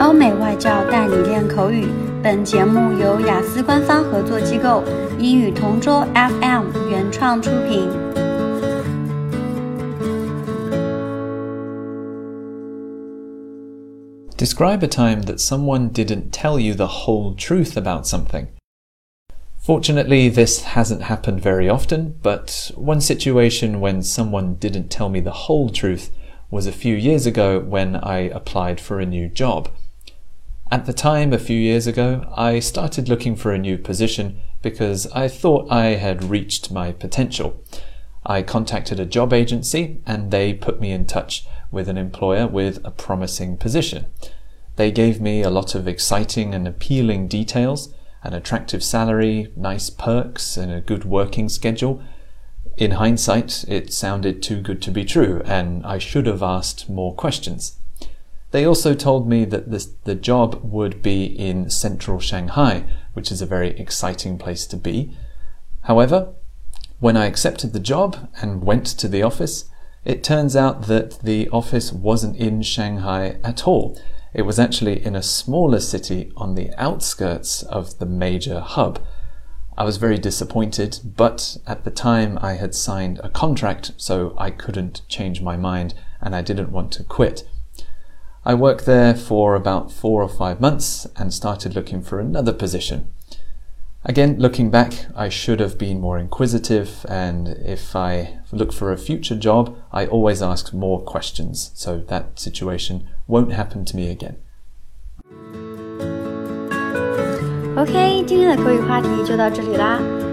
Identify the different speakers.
Speaker 1: 欧美外教带你练口语。本节目由雅思官方合作机构英语同桌 FM 原创出品。
Speaker 2: Describe a time that someone didn't tell you the whole truth about something. Fortunately, this hasn't happened very often, but one situation when someone didn't tell me the whole truth was a few years ago when I applied for a new job. At the time, a few years ago, I started looking for a new position because I thought I had reached my potential. I contacted a job agency and they put me in touch with an employer with a promising position. They gave me a lot of exciting and appealing details an attractive salary, nice perks, and a good working schedule. In hindsight, it sounded too good to be true, and I should have asked more questions. They also told me that this, the job would be in central Shanghai, which is a very exciting place to be. However, when I accepted the job and went to the office, it turns out that the office wasn't in Shanghai at all. It was actually in a smaller city on the outskirts of the major hub. I was very disappointed, but at the time I had signed a contract, so I couldn't change my mind and I didn't want to quit. I worked there for about four or five months and started looking for another position. Again, looking back, I should have been more inquisitive, and if I look for a future job, I always ask more questions, so that situation won't happen to me again.
Speaker 1: OK，今天的口语话题就到这里啦。